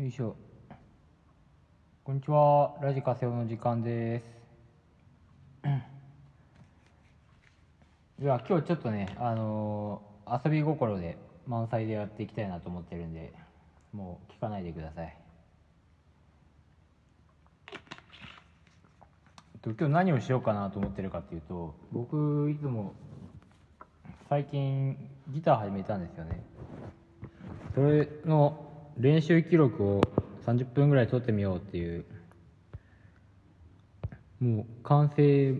よいしょ。こんにちは。ラジカセオの時間です。では今日ちょっとねあのー遊び心で満載でやっていきたいなと思ってるんでもう聞かないでください。今日何をしようかなと思ってるかっていうと僕いつも最近ギター始めたんですよね。それの練習記録を30分ぐらい撮ってみようっていう。もう完成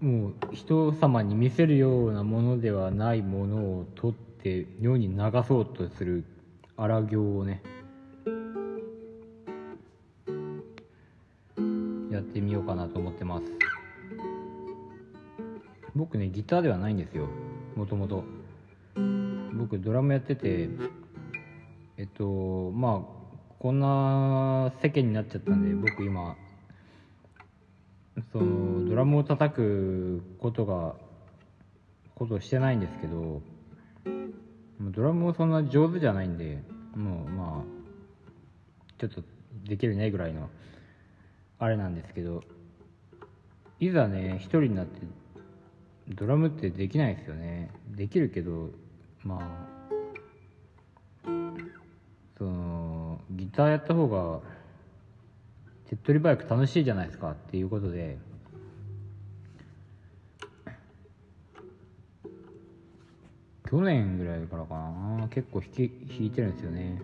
もう人様に見せるようなものではないものを撮って世に流そうとする荒行をねやってみようかなと思ってます。僕ねギターではないんですよもともと。僕ドラムやっててえっとまあこんな世間になっちゃったんで僕今そのドラムを叩くことがことをしてないんですけどドラムもそんな上手じゃないんでもうまあちょっとできるねぐらいのあれなんですけどいざね一人になってドラムってできないですよね。できるけどまあそのギターやった方が手っ取り早く楽しいじゃないですかっていうことで。去年ぐらいからかな。結構弾き弾いてるんですよね。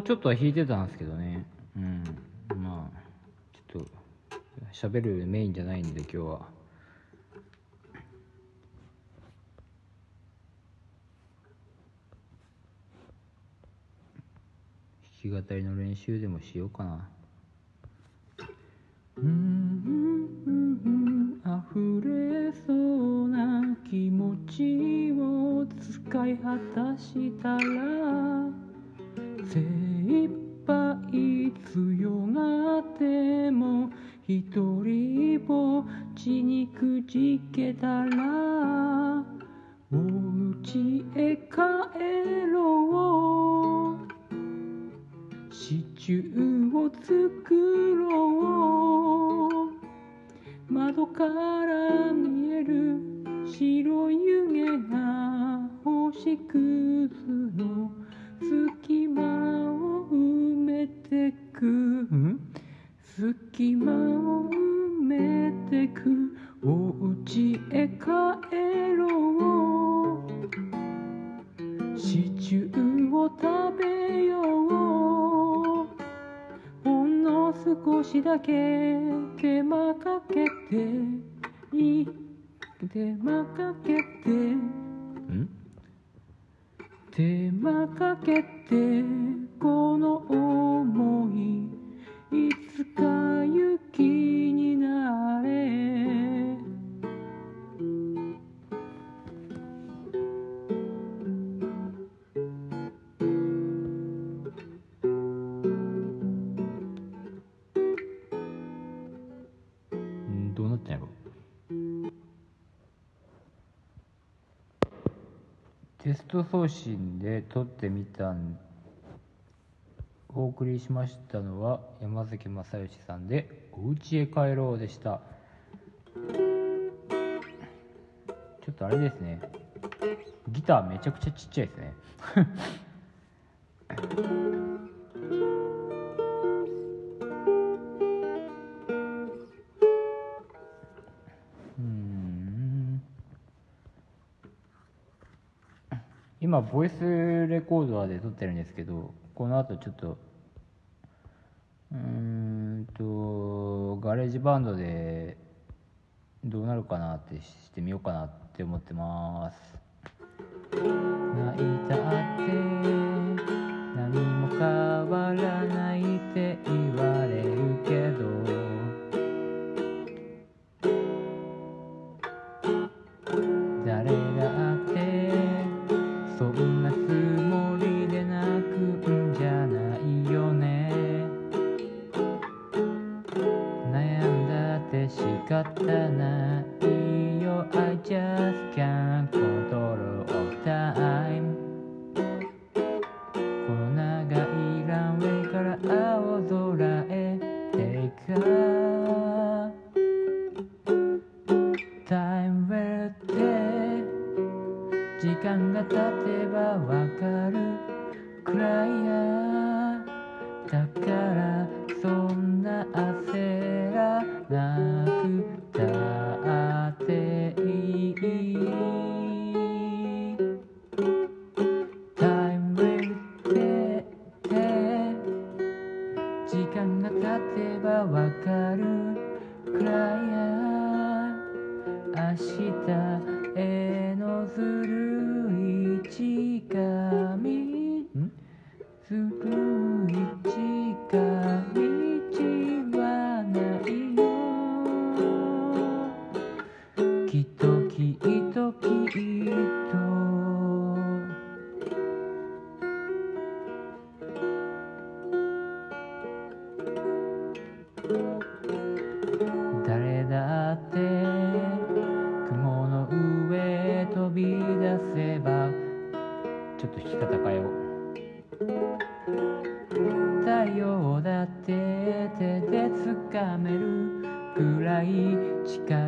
ちょっとは弾いてたんですけどね。うん。まあちょっと喋るメインじゃないんで今日は。弾き語りの練習でもしようかな。うんうん。溢れそうな気持ちを使い果たしたら宙を作ろう。窓から見える白い湯気が星屑の月テスト送信で撮ってみたんお送りしましたのは山崎正義さんで「お家へ帰ろう」でした。ちょっとあれですね。ギターめちゃくちゃちっちゃいですね。ボイスレコーダーで撮ってるんですけどこの後ちょっとうんと GarageBand でどうなるかなってしてみようかなって思ってます。泣いたって何も変わらない。仕方ないよ I just can't control that 手がなくい誓い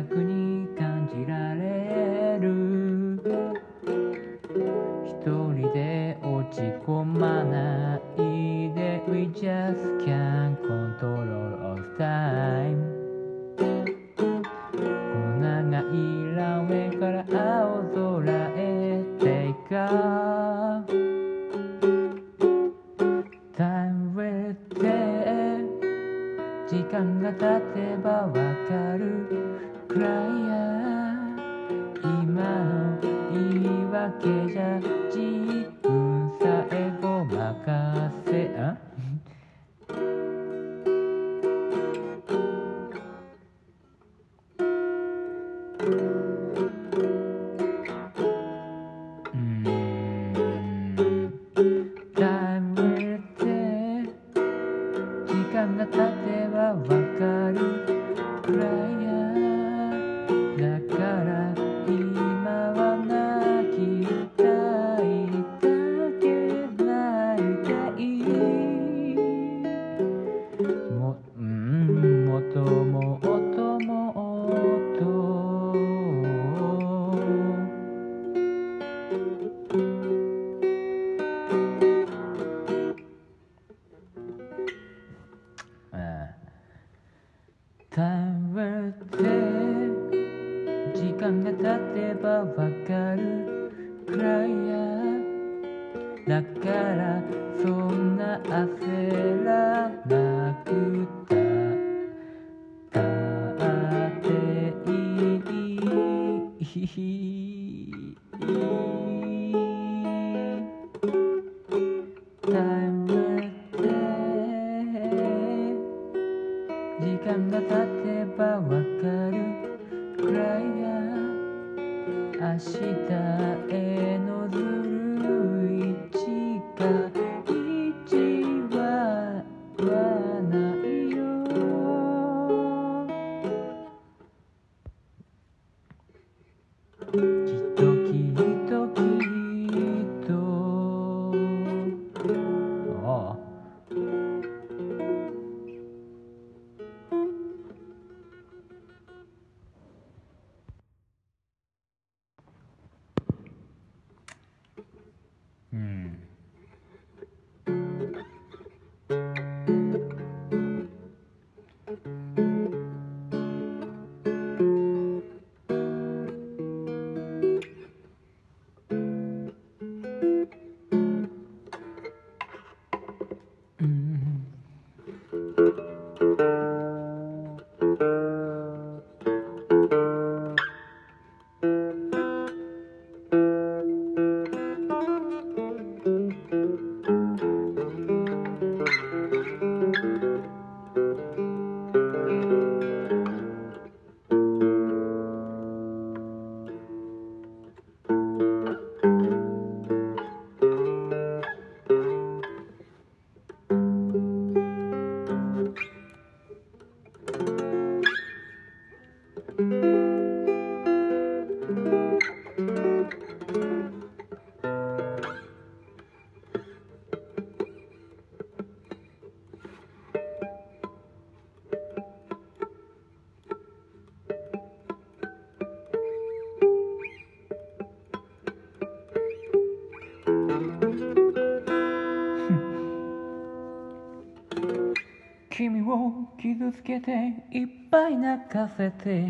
つけていっぱい泣かせて。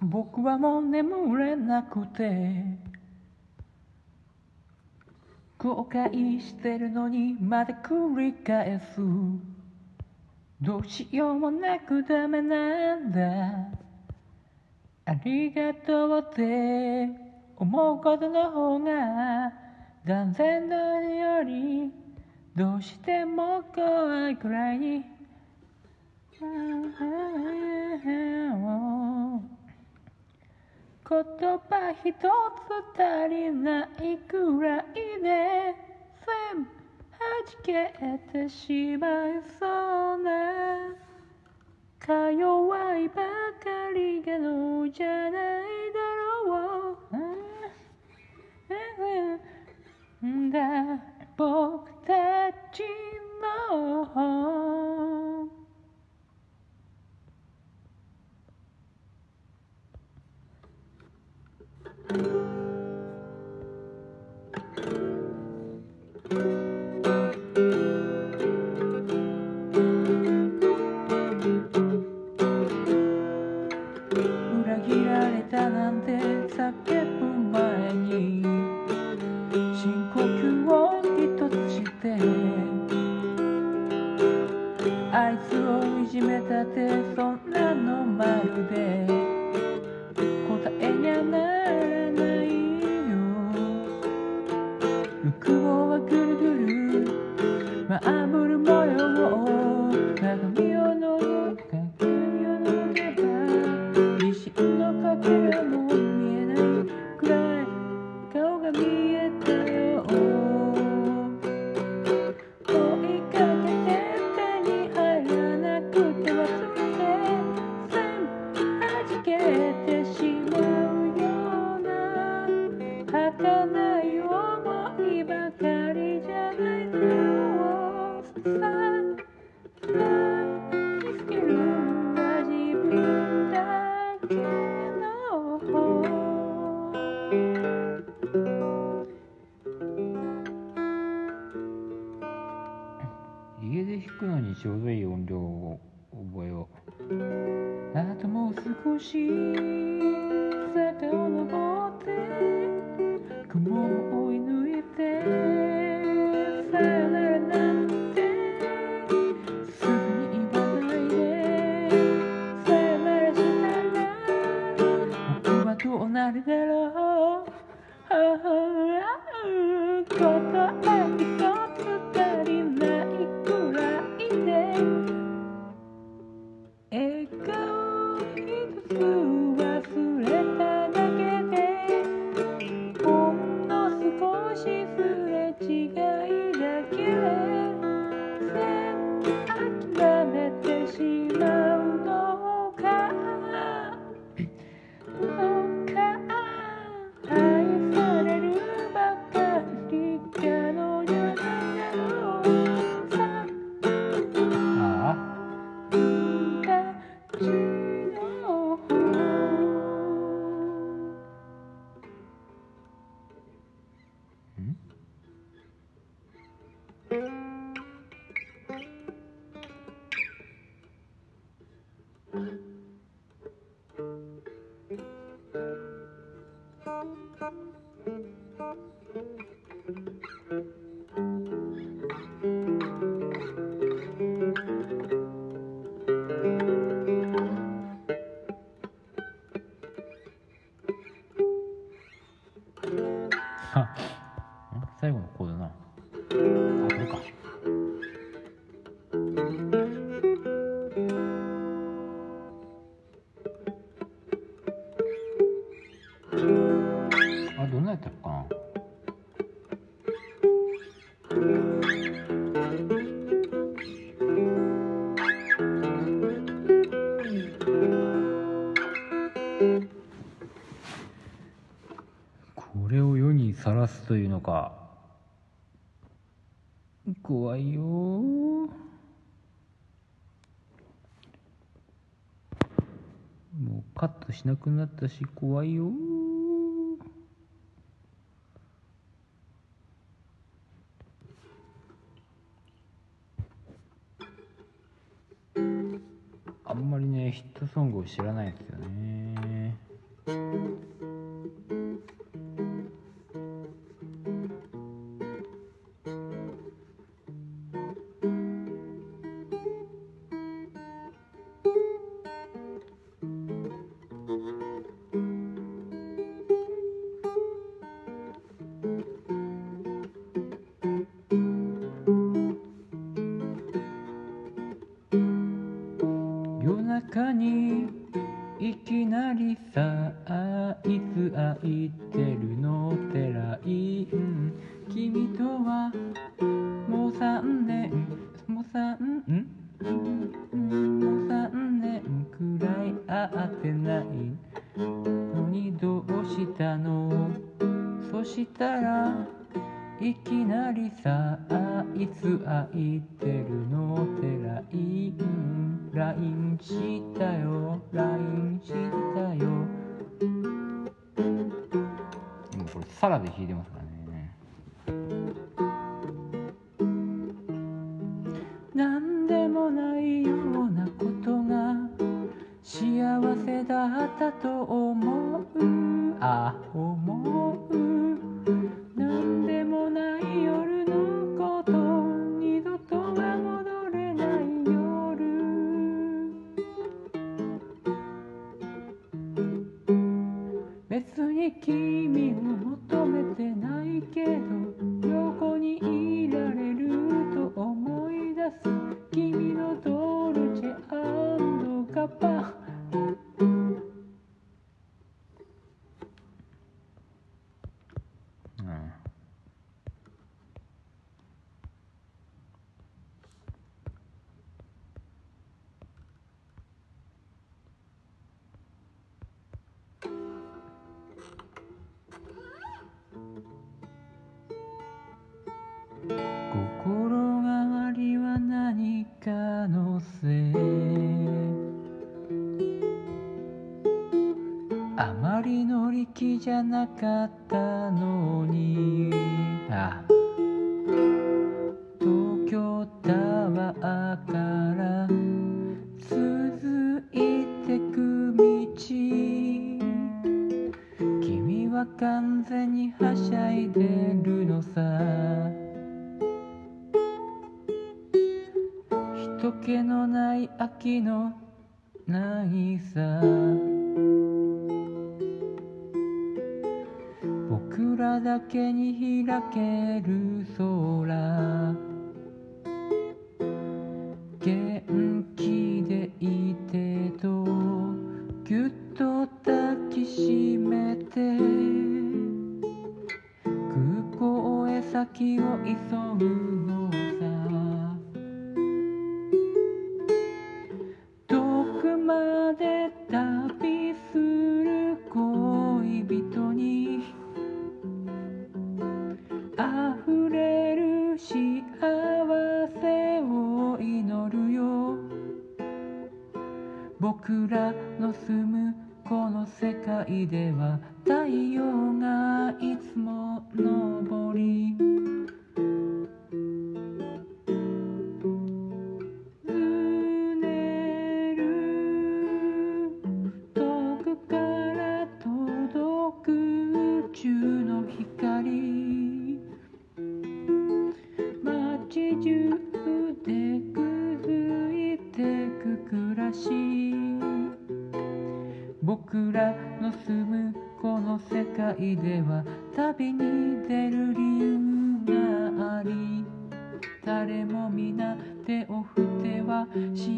僕はもう眠れなくて。後悔してるのにまた繰り返す。どうしようもなくダメなんだ。ありがとうって思うことの方が断然何よりどうしても怖いくらいに言葉一つ足りないくらいで全部弾けてしまいそうな。か弱いばかりがのじゃないだろう。だ。僕たちの雲はぐるぐる。まあぶる模様を。というのか。怖いよ。もうカットしなくなったし怖いよ。あんまりねヒットソングを知らないですよね。かにいきなりさあいつ空いてるのっていイ君とはじゃなかったのに。あ東京タワーから続いてく道。君は完全にはしゃいでるのさ。人気のない秋のないさ。僕らだけに開ける空。元気でいてとぎゅっと抱きしめて空港へ先を急ぐのさ。遠くまで旅する。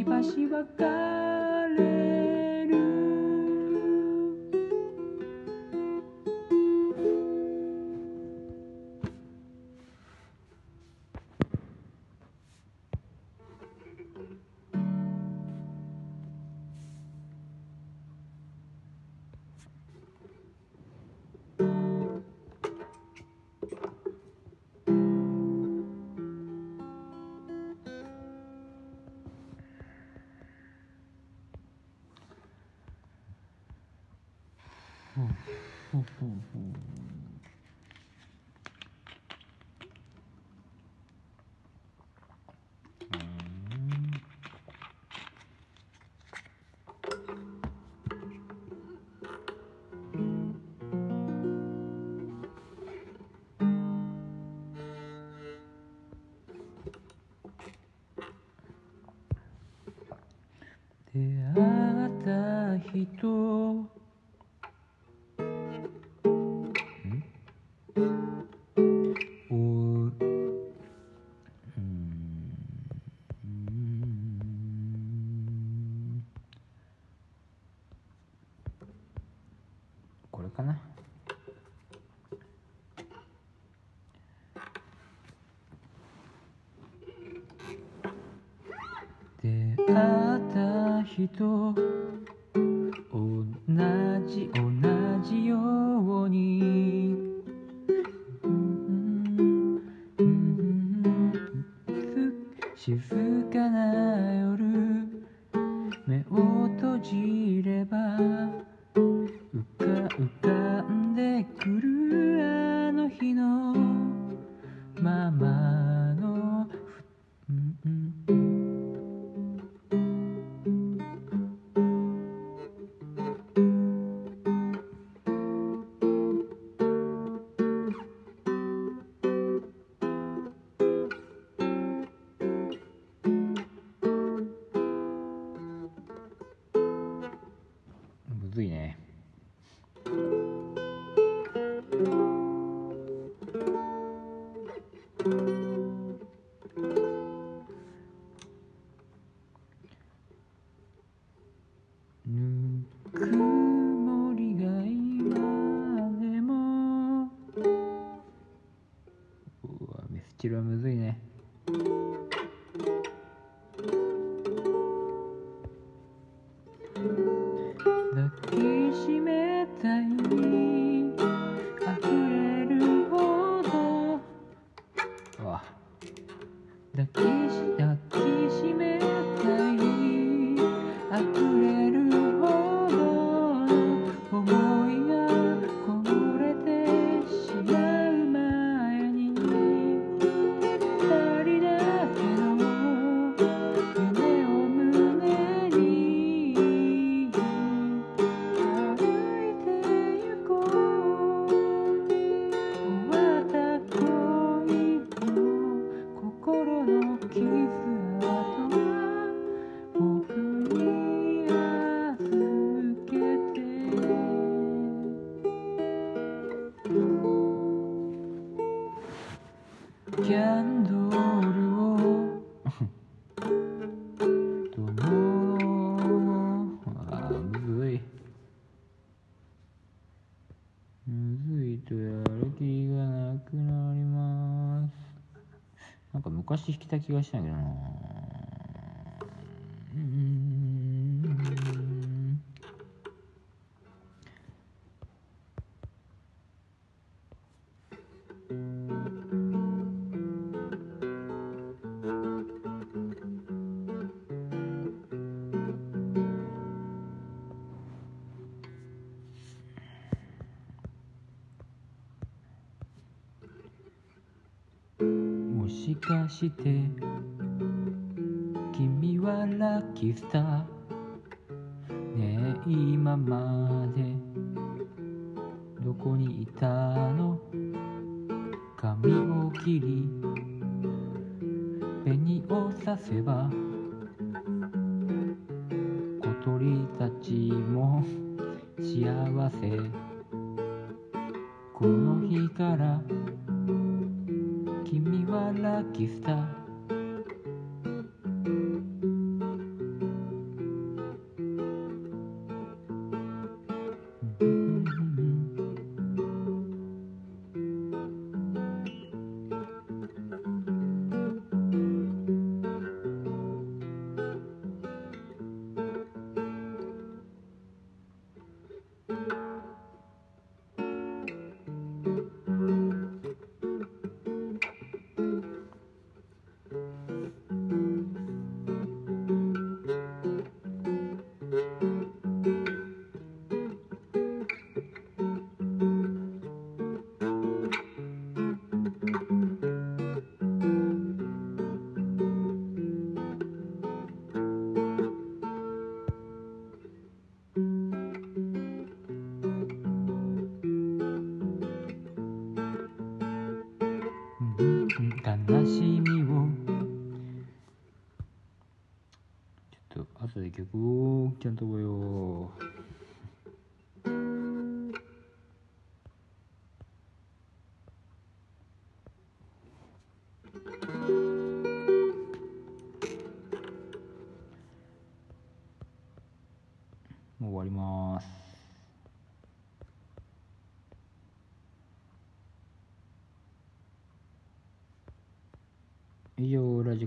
しばし出会った人むずいとやる気がなくなります。なんか昔弾きた気がしたんだけどな。うん。して。君はラッキースターねえ今まで。どこにいたの？髪を切り。紅をさせば。小鳥たちも。幸せ。この日から。君 μαλακιστά.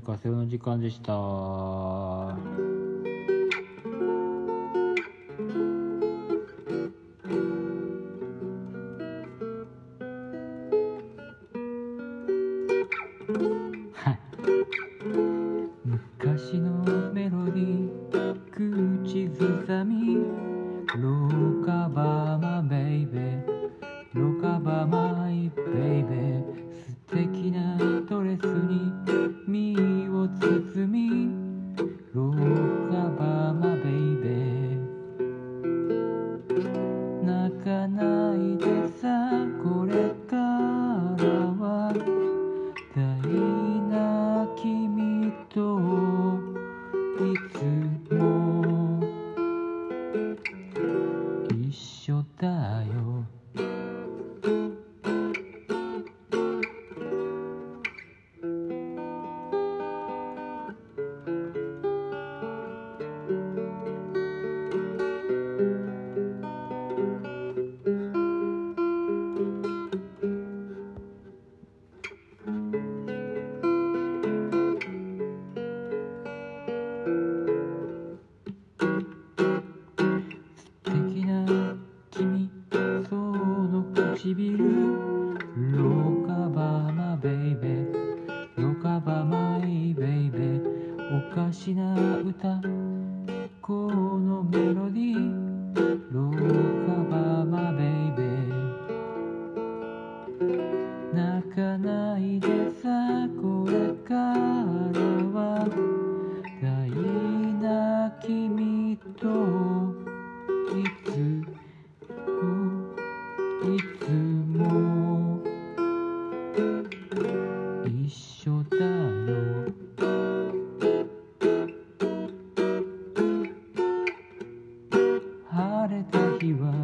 か瀬の時間でした。Shiva.